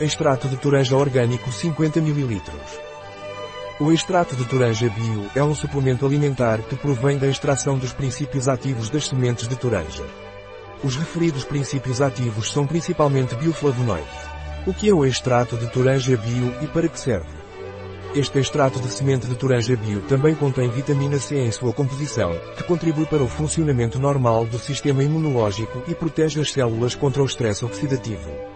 Extrato de toranja orgânico 50 ml. O extrato de toranja bio é um suplemento alimentar que provém da extração dos princípios ativos das sementes de toranja. Os referidos princípios ativos são principalmente bioflavonoides. O que é o extrato de toranja bio e para que serve? Este extrato de semente de toranja bio também contém vitamina C em sua composição, que contribui para o funcionamento normal do sistema imunológico e protege as células contra o estresse oxidativo.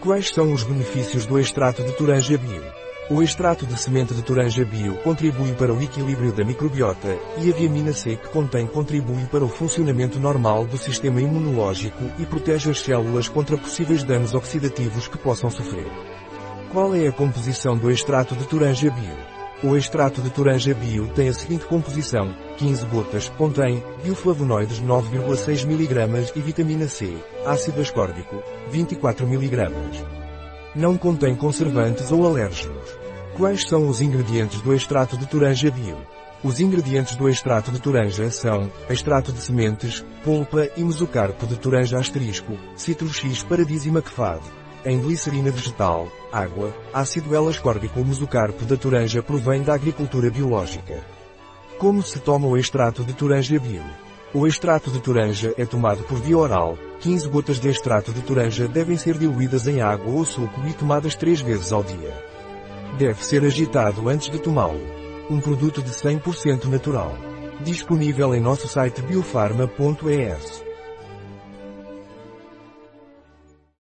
Quais são os benefícios do extrato de toranja bio? O extrato de semente de toranja bio contribui para o equilíbrio da microbiota, e a vitamina C que contém contribui para o funcionamento normal do sistema imunológico e protege as células contra possíveis danos oxidativos que possam sofrer. Qual é a composição do extrato de toranja bio? O extrato de toranja bio tem a seguinte composição, 15 gotas, contém, bioflavonoides 9,6 mg e vitamina C, ácido ascórbico, 24 mg. Não contém conservantes ou alérgenos. Quais são os ingredientes do extrato de toranja bio? Os ingredientes do extrato de toranja são, extrato de sementes, polpa e mesocarpo de toranja asterisco, citro X paradisima quefade em glicerina vegetal, água, ácido L-ascórbico mesocarpo da toranja provém da agricultura biológica. Como se toma o extrato de toranja bio? O extrato de toranja é tomado por via oral, 15 gotas de extrato de toranja devem ser diluídas em água ou suco e tomadas 3 vezes ao dia. Deve ser agitado antes de tomá-lo. Um produto de 100% natural. Disponível em nosso site biofarma.es.